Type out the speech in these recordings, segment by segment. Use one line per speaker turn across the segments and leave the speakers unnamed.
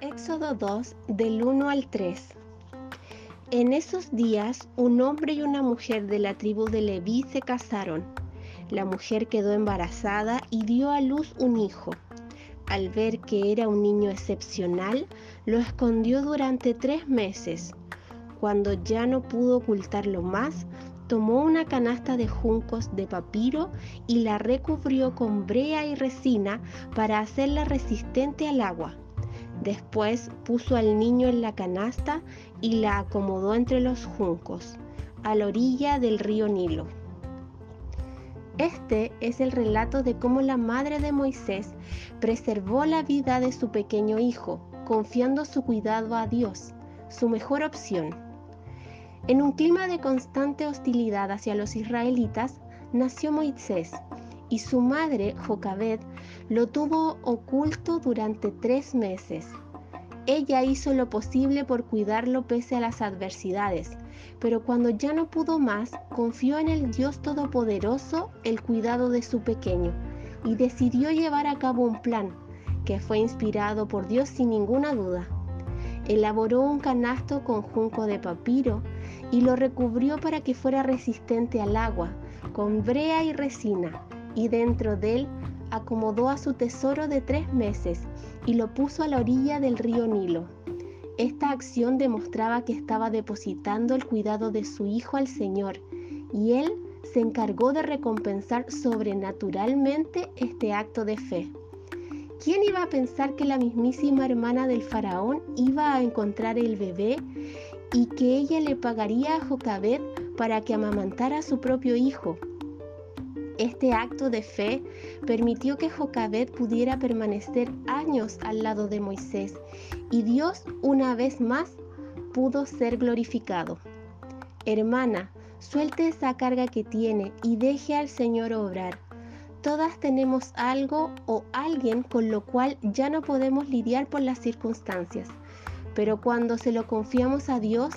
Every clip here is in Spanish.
Éxodo 2 del 1 al 3. En esos días un hombre y una mujer de la tribu de Leví se casaron. La mujer quedó embarazada y dio a luz un hijo. Al ver que era un niño excepcional, lo escondió durante tres meses. Cuando ya no pudo ocultarlo más, tomó una canasta de juncos de papiro y la recubrió con brea y resina para hacerla resistente al agua. Después puso al niño en la canasta y la acomodó entre los juncos, a la orilla del río Nilo. Este es el relato de cómo la madre de Moisés preservó la vida de su pequeño hijo, confiando su cuidado a Dios, su mejor opción. En un clima de constante hostilidad hacia los israelitas, nació Moisés, y su madre, Jocabed, lo tuvo oculto durante tres meses. Ella hizo lo posible por cuidarlo pese a las adversidades, pero cuando ya no pudo más, confió en el Dios Todopoderoso el cuidado de su pequeño y decidió llevar a cabo un plan que fue inspirado por Dios sin ninguna duda. Elaboró un canasto con junco de papiro y lo recubrió para que fuera resistente al agua, con brea y resina y dentro de él acomodó a su tesoro de tres meses y lo puso a la orilla del río Nilo. Esta acción demostraba que estaba depositando el cuidado de su hijo al Señor y él se encargó de recompensar sobrenaturalmente este acto de fe. ¿Quién iba a pensar que la mismísima hermana del faraón iba a encontrar el bebé y que ella le pagaría a Jocabed para que amamantara a su propio hijo? Este acto de fe permitió que Jocabed pudiera permanecer años al lado de Moisés y Dios una vez más pudo ser glorificado. Hermana, suelte esa carga que tiene y deje al Señor obrar. Todas tenemos algo o alguien con lo cual ya no podemos lidiar por las circunstancias, pero cuando se lo confiamos a Dios,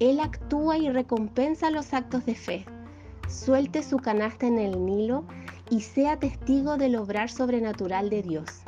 Él actúa y recompensa los actos de fe suelte su canasta en el Nilo y sea testigo del obrar sobrenatural de Dios.